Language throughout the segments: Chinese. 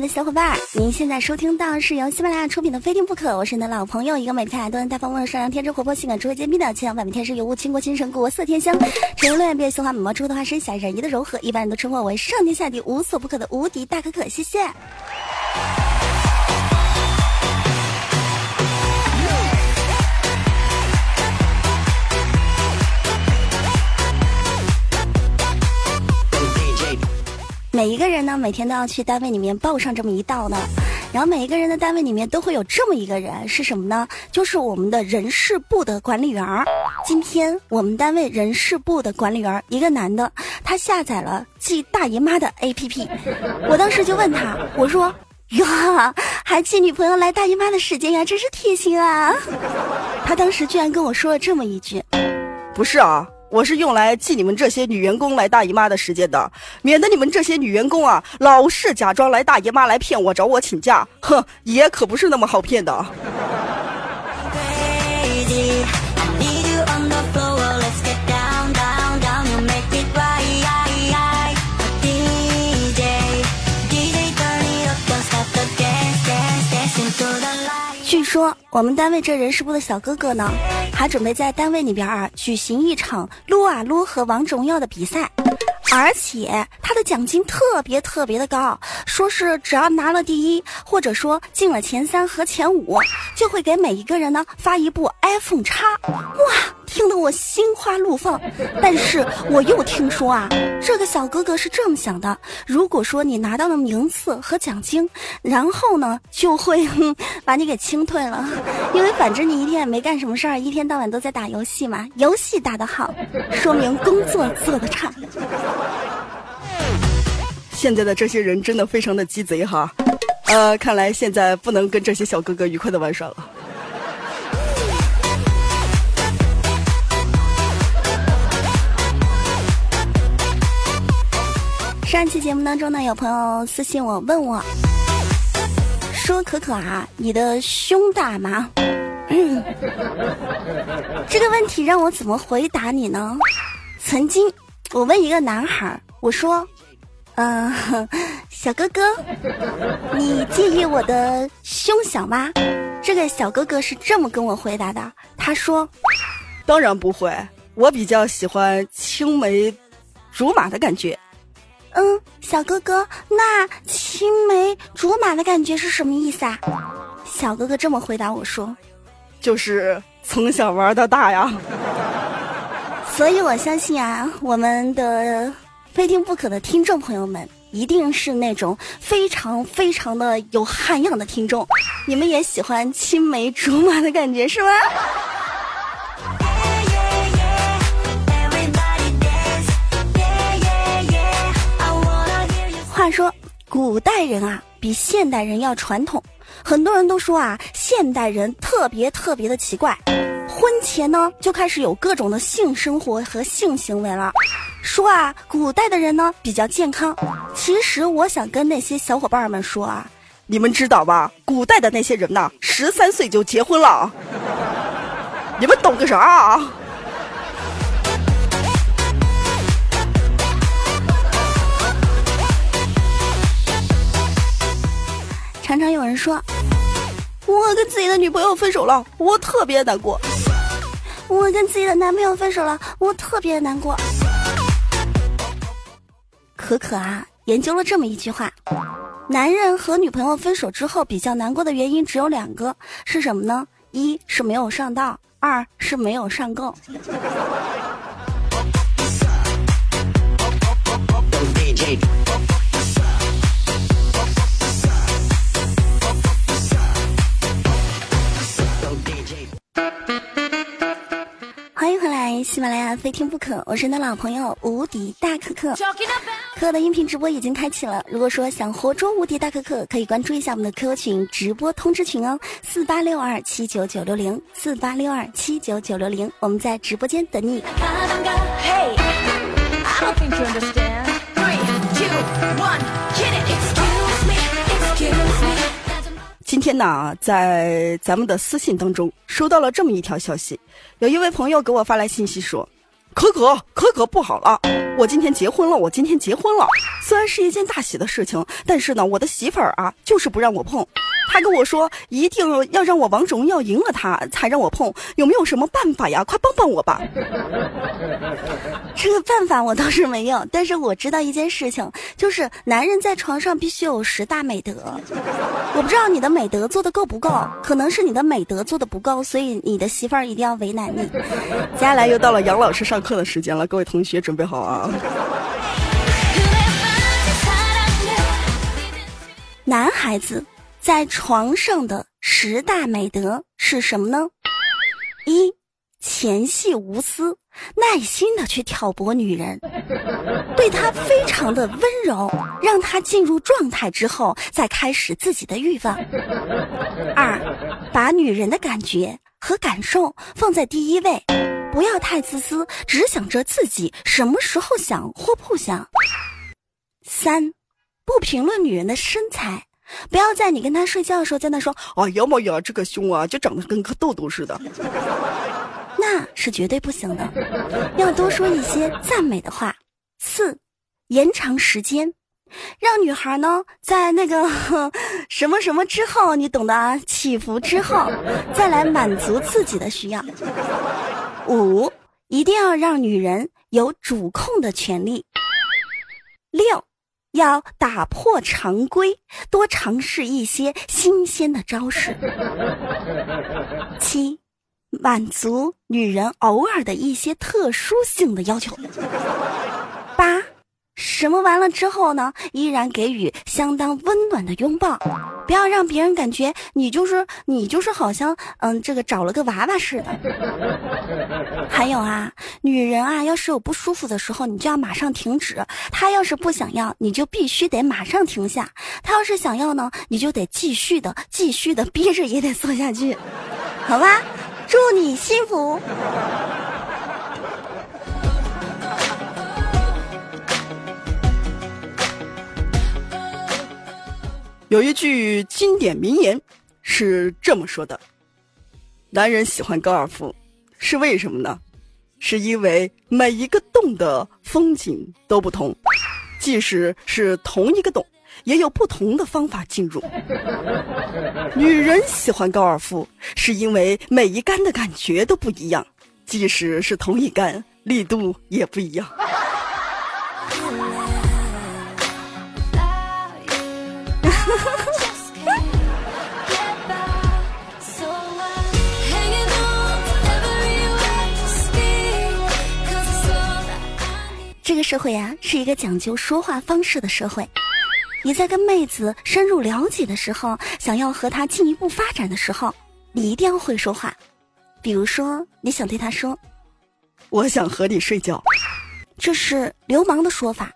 的小伙伴，您现在收听到是由喜马拉雅出品的《非听不可》，我是你的老朋友，一个每天都能大方温柔、善良、天真、活泼、性感、智慧、坚定的千万百天生尤物倾国倾城国色天香，沉鱼落雁、变绣花、美貌出的化身，侠人一的柔和，一般人都称我为上天下地无所不可的无敌大可可。谢谢。每一个人呢，每天都要去单位里面报上这么一道呢。然后每一个人的单位里面都会有这么一个人，是什么呢？就是我们的人事部的管理员。今天我们单位人事部的管理员，一个男的，他下载了记大姨妈的 APP。我当时就问他，我说：“呀，还记女朋友来大姨妈的时间呀，真是贴心啊！”他当时居然跟我说了这么一句：“不是啊。”我是用来记你们这些女员工来大姨妈的时间的，免得你们这些女员工啊，老是假装来大姨妈来骗我，找我请假。哼，爷可不是那么好骗的。说我们单位这人事部的小哥哥呢，还准备在单位里边啊举行一场撸啊撸和王者荣耀的比赛，而且他的奖金特别特别的高，说是只要拿了第一，或者说进了前三和前五，就会给每一个人呢发一部 iPhone 叉，哇！听得我心花怒放，但是我又听说啊，这个小哥哥是这么想的：如果说你拿到了名次和奖金，然后呢就会 把你给清退了，因为反正你一天也没干什么事儿，一天到晚都在打游戏嘛，游戏打得好，说明工作做得差。现在的这些人真的非常的鸡贼哈，呃，看来现在不能跟这些小哥哥愉快的玩耍了。上期节目当中呢，有朋友私信我问我，说可可啊，你的胸大吗？这个问题让我怎么回答你呢？曾经我问一个男孩，我说，嗯，小哥哥，你介意我的胸小吗？这个小哥哥是这么跟我回答的，他说，当然不会，我比较喜欢青梅竹马的感觉。嗯，小哥哥，那青梅竹马的感觉是什么意思啊？小哥哥这么回答我说：“就是从小玩到大呀。”所以我相信啊，我们的非听不可的听众朋友们，一定是那种非常非常的有涵养的听众。你们也喜欢青梅竹马的感觉是吗？古代人啊比现代人要传统，很多人都说啊，现代人特别特别的奇怪，婚前呢就开始有各种的性生活和性行为了。说啊，古代的人呢比较健康。其实我想跟那些小伙伴们说啊，你们知道吧？古代的那些人呐，十三岁就结婚了，你们懂个啥啊？常常有人说，我跟自己的女朋友分手了，我特别难过。我跟自己的男朋友分手了，我特别难过。可可啊，研究了这么一句话：男人和女朋友分手之后比较难过的原因只有两个，是什么呢？一是没有上当，二是没有上够。喜马拉雅非听不可，我是你的老朋友无敌大可可。可可的音频直播已经开启了，如果说想活捉无敌大可可，可以关注一下我们的 QQ 群直播通知群哦，四八六二七九九六零，四八六二七九九六零，我们在直播间等你。今天呢，在咱们的私信当中收到了这么一条消息，有一位朋友给我发来信息说：“可可可可不好了，我今天结婚了，我今天结婚了。虽然是一件大喜的事情，但是呢，我的媳妇儿啊，就是不让我碰。他跟我说，一定要让我王者荣耀赢了他才让我碰，有没有什么办法呀？快帮帮我吧！这个办法我倒是没有，但是我知道一件事情，就是男人在床上必须有十大美德。我不知道你的美德做的够不够，可能是你的美德做的不够，所以你的媳妇儿一定要为难你。接下来又到了杨老师上课的时间了，各位同学准备好啊！男孩子。在床上的十大美德是什么呢？一，前戏无私，耐心的去挑拨女人，对她非常的温柔，让她进入状态之后，再开始自己的欲望。二，把女人的感觉和感受放在第一位，不要太自私，只想着自己什么时候想或不想。三，不评论女人的身材。不要在你跟他睡觉的时候在那说：“哎呀妈呀，这个胸啊，就长得跟颗痘痘似的。”那是绝对不行的，要多说一些赞美的话。四，延长时间，让女孩呢在那个 什么什么之后，你懂得啊，起伏之后，再来满足自己的需要。五，一定要让女人有主控的权利。六。要打破常规，多尝试一些新鲜的招式。七，满足女人偶尔的一些特殊性的要求。八。什么完了之后呢？依然给予相当温暖的拥抱，不要让别人感觉你就是你就是好像嗯这个找了个娃娃似的。还有啊，女人啊，要是有不舒服的时候，你就要马上停止；她要是不想要，你就必须得马上停下；她要是想要呢，你就得继续的继续的憋着也得做下去，好吧？祝你幸福。有一句经典名言是这么说的：“男人喜欢高尔夫，是为什么呢？是因为每一个洞的风景都不同，即使是同一个洞，也有不同的方法进入。女人喜欢高尔夫，是因为每一杆的感觉都不一样，即使是同一杆，力度也不一样。”这个社会啊，是一个讲究说话方式的社会。你在跟妹子深入了解的时候，想要和她进一步发展的时候，你一定要会说话。比如说，你想对她说：“我想和你睡觉”，这是流氓的说法。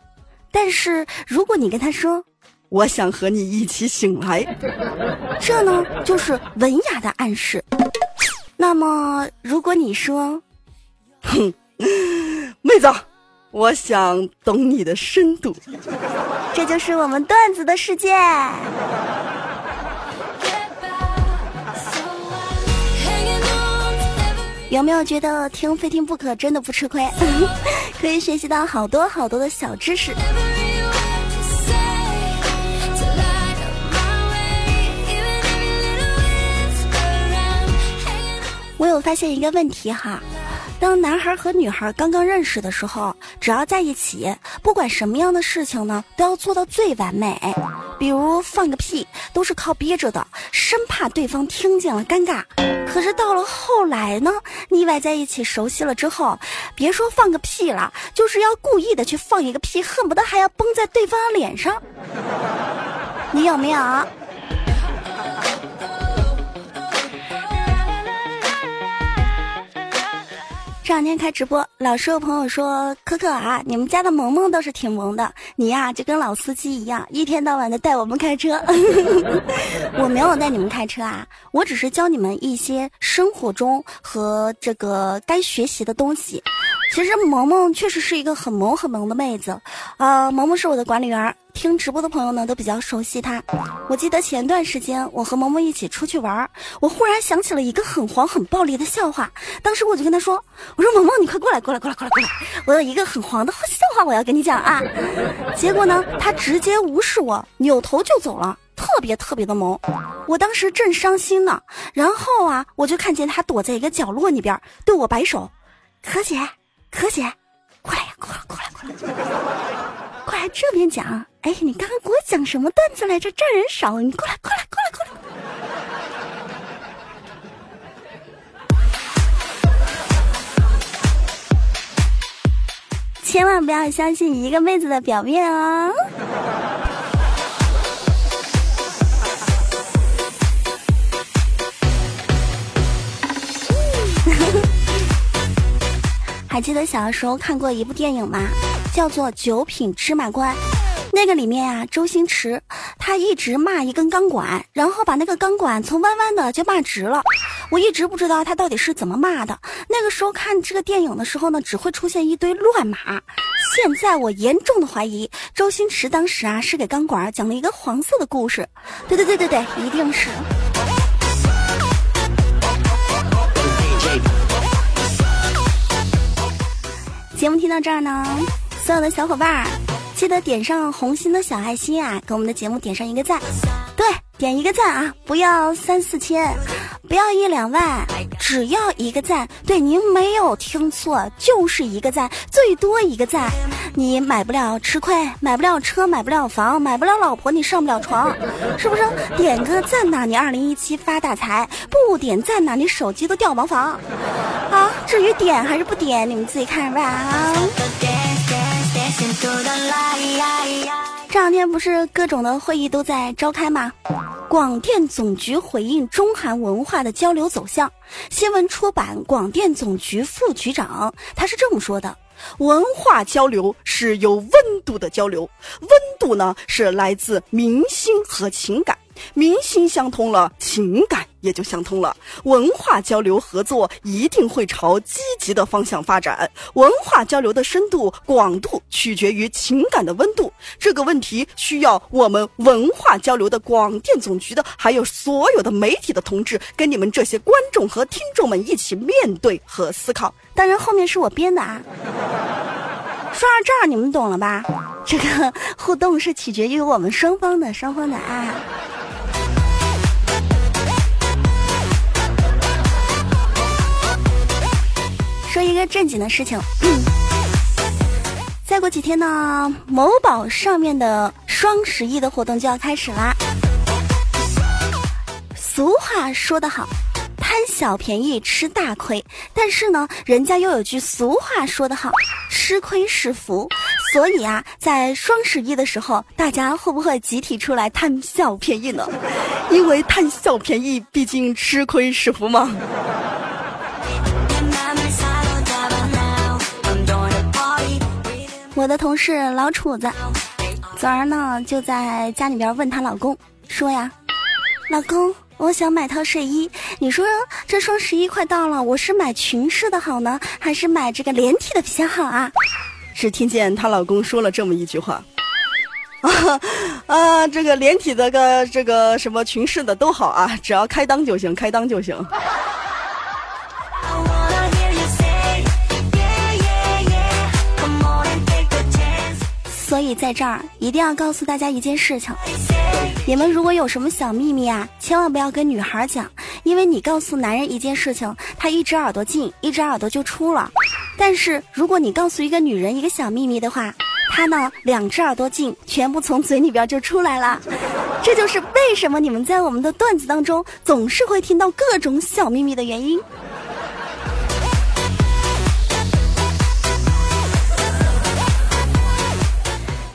但是如果你跟她说：“我想和你一起醒来”，这呢就是文雅的暗示。那么，如果你说：“哼，妹子。”我想懂你的深度，这就是我们段子的世界。有没有觉得听非听不可真的不吃亏？可以学习到好多好多的小知识。我有发现一个问题哈。当男孩和女孩刚刚认识的时候，只要在一起，不管什么样的事情呢，都要做到最完美。比如放个屁，都是靠憋着的，生怕对方听见了尴尬。可是到了后来呢，腻歪在一起熟悉了之后，别说放个屁了，就是要故意的去放一个屁，恨不得还要崩在对方的脸上。你有没有？这两天开直播，老是有朋友说：“可可啊，你们家的萌萌倒是挺萌的，你呀就跟老司机一样，一天到晚的带我们开车。”我没有带你们开车啊，我只是教你们一些生活中和这个该学习的东西。其实萌萌确实是一个很萌很萌的妹子，呃，萌萌是我的管理员，听直播的朋友呢都比较熟悉他。我记得前段时间我和萌萌一起出去玩，我忽然想起了一个很黄很暴力的笑话。当时我就跟他说：“我说萌萌，你快过来，过来，过来，过来，过来！我有一个很黄的笑话，我要跟你讲啊。”结果呢，他直接无视我，扭头就走了，特别特别的萌。我当时正伤心呢，然后啊，我就看见他躲在一个角落里边，对我摆手：“可姐，可姐，过来呀，过来，过来，过来，过来这边讲。哎，你刚刚给我讲什么段子来着？这儿人少，你过来，过来，过来，过来。”千万不要相信一个妹子的表面哦。还记得小的时候看过一部电影吗？叫做《九品芝麻官》。那个里面啊，周星驰他一直骂一根钢管，然后把那个钢管从弯弯的就骂直了。我一直不知道他到底是怎么骂的。那个时候看这个电影的时候呢，只会出现一堆乱码。现在我严重的怀疑，周星驰当时啊是给钢管讲了一个黄色的故事。对对对对对，一定是。节目听到这儿呢，所有的小伙伴记得点上红心的小爱心啊，给我们的节目点上一个赞。对，点一个赞啊，不要三四千。不要一两万，只要一个赞。对，您没有听错，就是一个赞，最多一个赞。你买不了吃亏，买不了车，买不了房，买不了老婆，你上不了床，是不是？点个赞呐，你二零一七发大财；不点赞呐，你手机都掉茅房。啊，至于点还是不点，你们自己看着吧。这两天不是各种的会议都在召开吗？广电总局回应中韩文化的交流走向。新闻出版，广电总局副局长他是这么说的：文化交流是有温度的交流，温度呢是来自民心和情感。民心相通了，情感也就相通了。文化交流合作一定会朝积极的方向发展。文化交流的深度广度取决于情感的温度。这个问题需要我们文化交流的广电总局的，还有所有的媒体的同志，跟你们这些观众和听众们一起面对和思考。当然，后面是我编的啊。说到这儿，你们懂了吧？这个互动是取决于我们双方的，双方的啊。一个正经的事情，再过几天呢，某宝上面的双十一的活动就要开始啦。俗话说得好，贪小便宜吃大亏，但是呢，人家又有句俗话说得好，吃亏是福。所以啊，在双十一的时候，大家会不会集体出来贪小便宜呢？因为贪小便宜，毕竟吃亏是福嘛。我的同事老楚子，昨儿呢就在家里边问她老公说呀：“老公，我想买套睡衣，你说这双十一快到了，我是买裙式的好呢，还是买这个连体的比较好啊？”只听见她老公说了这么一句话：“啊 啊，这个连体的个这个什么裙式的都好啊，只要开裆就行，开裆就行。”所以在这儿一定要告诉大家一件事情：你们如果有什么小秘密啊，千万不要跟女孩讲，因为你告诉男人一件事情，他一只耳朵进，一只耳朵就出了；但是如果你告诉一个女人一个小秘密的话，她呢两只耳朵进，全部从嘴里边就出来了。这就是为什么你们在我们的段子当中总是会听到各种小秘密的原因。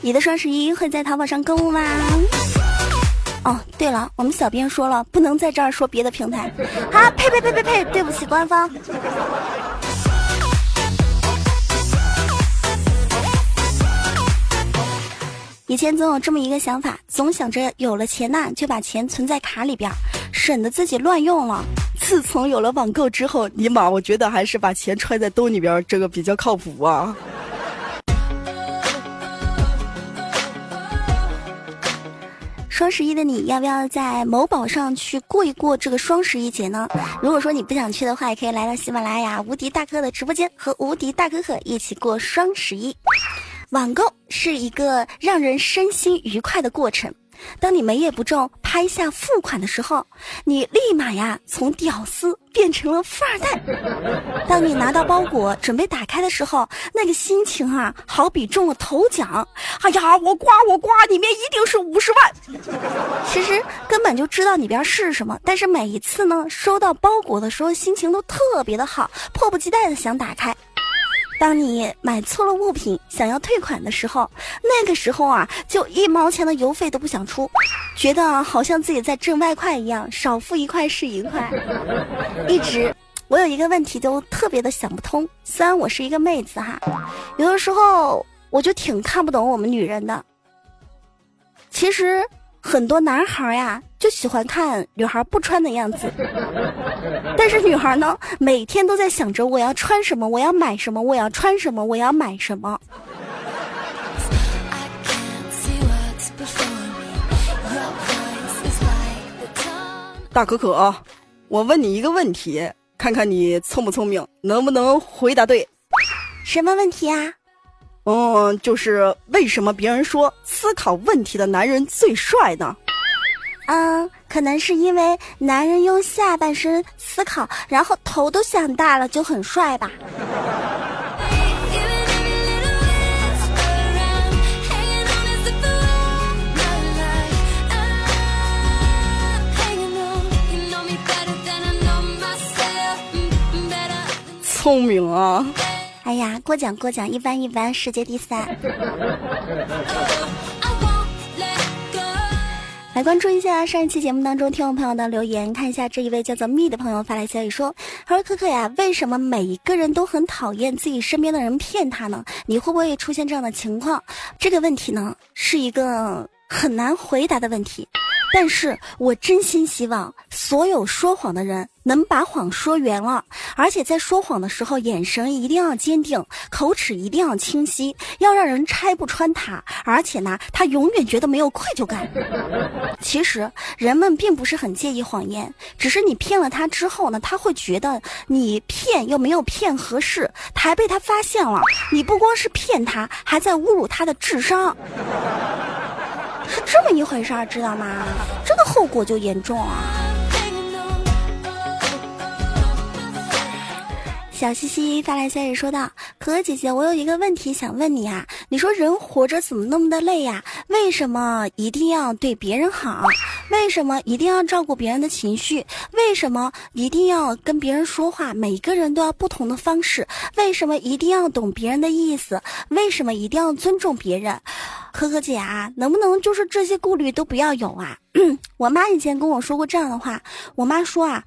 你的双十一会在淘宝上购物吗？哦，对了，我们小编说了，不能在这儿说别的平台。啊，呸呸呸呸呸！对不起，官方。以前总有这么一个想法，总想着有了钱呐，就把钱存在卡里边，省得自己乱用了。自从有了网购之后，尼玛，我觉得还是把钱揣在兜里边这个比较靠谱啊。双十一的你要不要在某宝上去过一过这个双十一节呢？如果说你不想去的话，也可以来到喜马拉雅无敌大哥的直播间，和无敌大哥哥一起过双十一。网购是一个让人身心愉快的过程。当你没也不中拍下付款的时候，你立马呀从屌丝变成了富二代。当你拿到包裹准备打开的时候，那个心情啊，好比中了头奖。哎呀，我刮我刮，里面一定是五十万。其实根本就知道里边是什么，但是每一次呢，收到包裹的时候，心情都特别的好，迫不及待的想打开。当你买错了物品想要退款的时候，那个时候啊，就一毛钱的邮费都不想出，觉得好像自己在挣外快一样，少付一块是一块。一直，我有一个问题都特别的想不通。虽然我是一个妹子哈，有的时候我就挺看不懂我们女人的。其实。很多男孩呀，就喜欢看女孩不穿的样子，但是女孩呢，每天都在想着我要穿什么，我要买什么，我要穿什么，我要买什么。大可可，我问你一个问题，看看你聪不聪明，能不能回答对？什么问题啊？嗯，就是为什么别人说思考问题的男人最帅呢？嗯，可能是因为男人用下半身思考，然后头都想大了，就很帅吧。聪明啊！哎呀，过奖过奖，一般一般，世界第三。来关注一下上一期节目当中听众朋友的留言，看一下这一位叫做蜜的朋友发来消息说：“他说可可呀，为什么每一个人都很讨厌自己身边的人骗他呢？你会不会出现这样的情况？这个问题呢，是一个很难回答的问题。”但是我真心希望所有说谎的人能把谎说圆了，而且在说谎的时候，眼神一定要坚定，口齿一定要清晰，要让人拆不穿他，而且呢，他永远觉得没有愧疚感。其实人们并不是很介意谎言，只是你骗了他之后呢，他会觉得你骗又没有骗合适，还被他发现了，你不光是骗他，还在侮辱他的智商。是这么一回事儿，知道吗？这个后果就严重啊！小西西发来消息说道：“可可姐姐，我有一个问题想问你啊，你说人活着怎么那么的累呀？为什么一定要对别人好？为什么一定要照顾别人的情绪？为什么一定要跟别人说话？每个人都要不同的方式？为什么一定要懂别人的意思？为什么一定要尊重别人？”可可姐啊，能不能就是这些顾虑都不要有啊？我妈以前跟我说过这样的话，我妈说啊，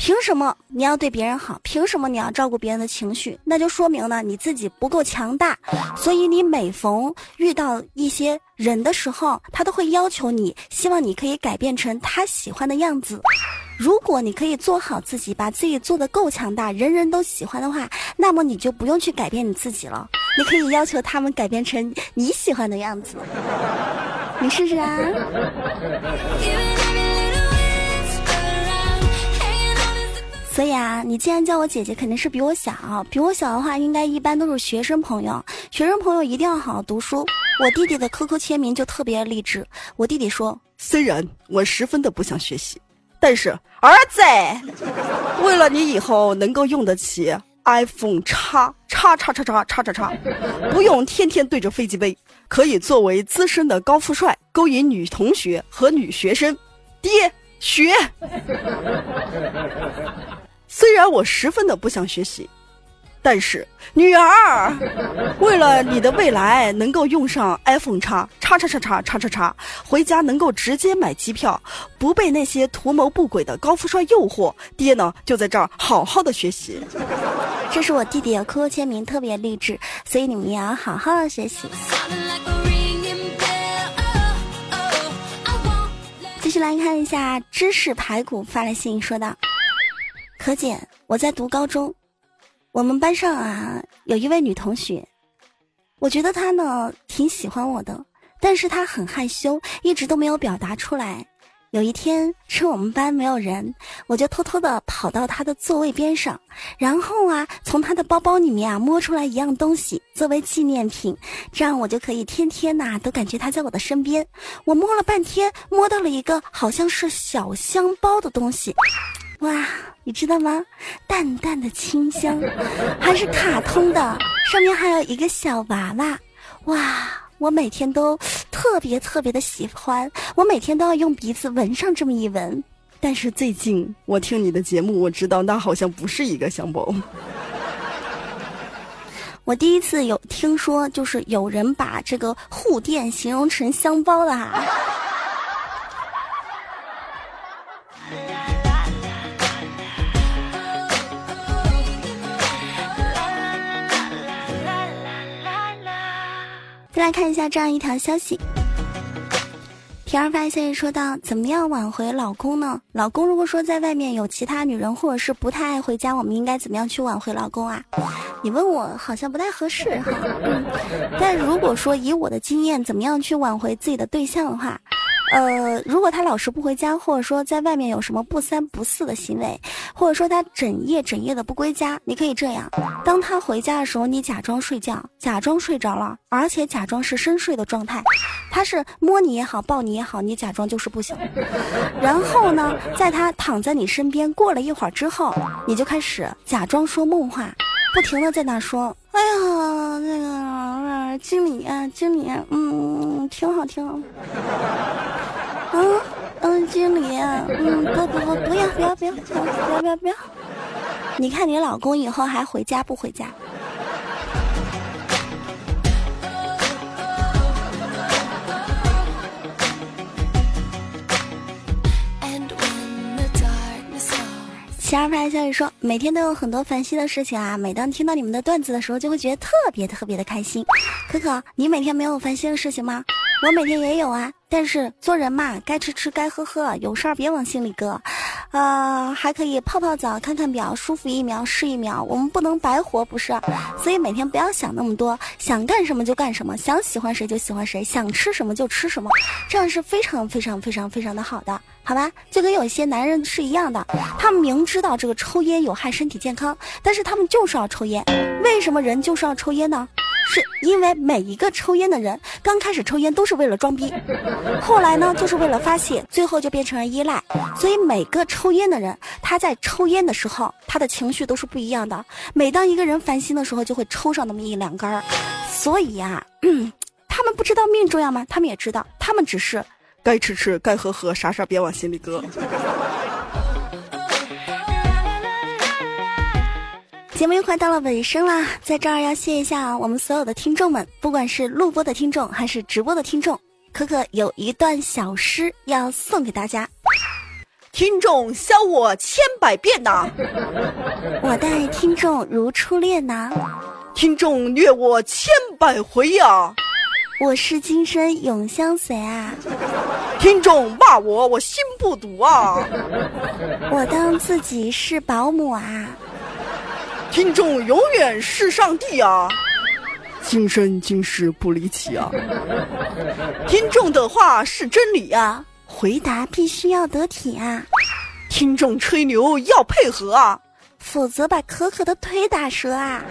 凭什么你要对别人好？凭什么你要照顾别人的情绪？那就说明呢你自己不够强大。所以你每逢遇到一些人的时候，他都会要求你，希望你可以改变成他喜欢的样子。如果你可以做好自己，把自己做得够强大，人人都喜欢的话，那么你就不用去改变你自己了。你可以要求他们改变成你喜欢的样子，你试试啊！所以啊，你既然叫我姐姐，肯定是比我小。比我小的话，应该一般都是学生朋友。学生朋友一定要好好读书。我弟弟的 QQ 签名就特别励志。我弟弟说：“虽然我十分的不想学习，但是儿子，为了你以后能够用得起。” iPhone 叉叉叉叉叉叉叉叉，不用天天对着飞机杯，可以作为资深的高富帅勾引女同学和女学生。爹，学。虽然我十分的不想学习。但是，女儿，为了你的未来能够用上 iPhone 叉叉叉叉叉叉叉叉，回家能够直接买机票，不被那些图谋不轨的高富帅诱惑，爹呢就在这儿好好的学习。这是我弟弟的 QQ 签名，特别励志，所以你们也要好好的学习。继续来看一下芝士排骨发来信说道：“可姐，我在读高中。”我们班上啊，有一位女同学，我觉得她呢挺喜欢我的，但是她很害羞，一直都没有表达出来。有一天，趁我们班没有人，我就偷偷的跑到他的座位边上，然后啊，从他的包包里面啊摸出来一样东西作为纪念品，这样我就可以天天呐都感觉他在我的身边。我摸了半天，摸到了一个好像是小香包的东西，哇，你知道吗？淡淡的清香，还是卡通的，上面还有一个小娃娃，哇。我每天都特别特别的喜欢，我每天都要用鼻子闻上这么一闻。但是最近我听你的节目，我知道那好像不是一个香包。我第一次有听说，就是有人把这个护垫形容成香包的哈。来看一下这样一条消息，田儿发现说道：怎么样挽回老公呢？老公如果说在外面有其他女人，或者是不太爱回家，我们应该怎么样去挽回老公啊？你问我好像不太合适哈。但如果说以我的经验，怎么样去挽回自己的对象的话？呃，如果他老是不回家，或者说在外面有什么不三不四的行为，或者说他整夜整夜的不归家，你可以这样：当他回家的时候，你假装睡觉，假装睡着了，而且假装是深睡的状态。他是摸你也好，抱你也好，你假装就是不醒。然后呢，在他躺在你身边，过了一会儿之后，你就开始假装说梦话，不停的在那说：“哎呀，那个经理啊，经理，嗯，挺好，挺好。”嗯嗯，经理，嗯，不不不，不要不要不要不要不要不要！你看你老公以后还回家不回家？七儿发消息说，每天都有很多烦心的事情啊。每当听到你们的段子的时候，就会觉得特别特别的开心。可可，你每天没有烦心的事情吗？我每天也有啊，但是做人嘛，该吃吃，该喝喝，有事儿别往心里搁，呃，还可以泡泡澡，看看表，舒服一秒是一秒，我们不能白活，不是？所以每天不要想那么多，想干什么就干什么，想喜欢谁就喜欢谁，想吃什么就吃什么，这样是非常非常非常非常的好的，好吧？就跟有一些男人是一样的，他们明知道这个抽烟有害身体健康，但是他们就是要抽烟，为什么人就是要抽烟呢？是因为每一个抽烟的人刚开始抽烟都是为了装逼，后来呢就是为了发泄，最后就变成了依赖。所以每个抽烟的人，他在抽烟的时候，他的情绪都是不一样的。每当一个人烦心的时候，就会抽上那么一两根儿。所以呀，他们不知道命重要吗？他们也知道，他们只是该吃吃，该喝喝，啥事儿别往心里搁。节目又快到了尾声啦，在这儿要谢一下我们所有的听众们，不管是录播的听众还是直播的听众，可可有一段小诗要送给大家。听众笑我千百遍呐，我待听众如初恋呐，听众虐我千百回呀，我是今生永相随啊，听众骂我我心不堵啊，我当自己是保姆啊。听众永远是上帝啊，今生今世不离奇啊。听众的话是真理啊，回答必须要得体啊。听众吹牛要配合啊，否则把可可的腿打折啊。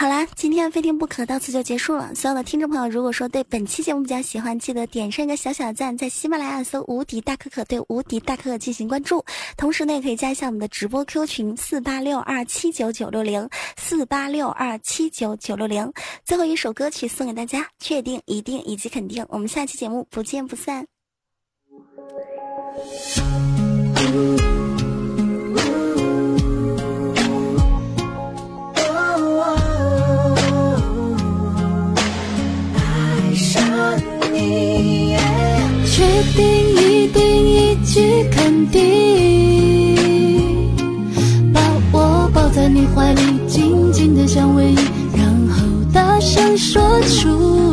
好啦，今天的非听不可到此就结束了。所有的听众朋友，如果说对本期节目比较喜欢，记得点上一个小小赞，在喜马拉雅搜“无敌大可可”对“无敌大可可”进行关注。同时呢，也可以加一下我们的直播 Q 群四八六二七九九六零四八六二七九九六零。最后一首歌曲送给大家，确定、一定以及肯定。我们下期节目不见不散。确定，一定，一句肯定，把我抱在你怀里，紧紧的相偎依，然后大声说出。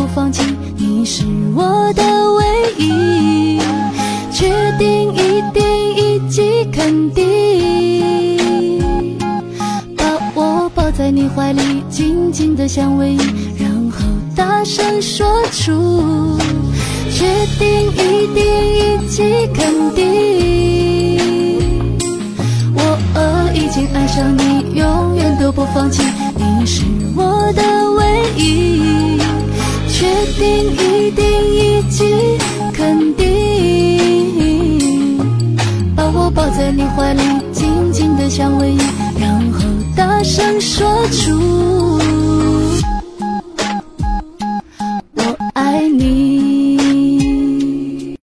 不放弃，你是我的唯一。确定，一定，以及肯定，把我抱在你怀里，紧紧的相偎依，然后大声说出。确定，一定，以及肯定。我已经爱上你，永远都不放弃，你是我的唯一。确定，一定，以及肯定，把我抱在你怀里，紧紧的相偎依，然后大声说出。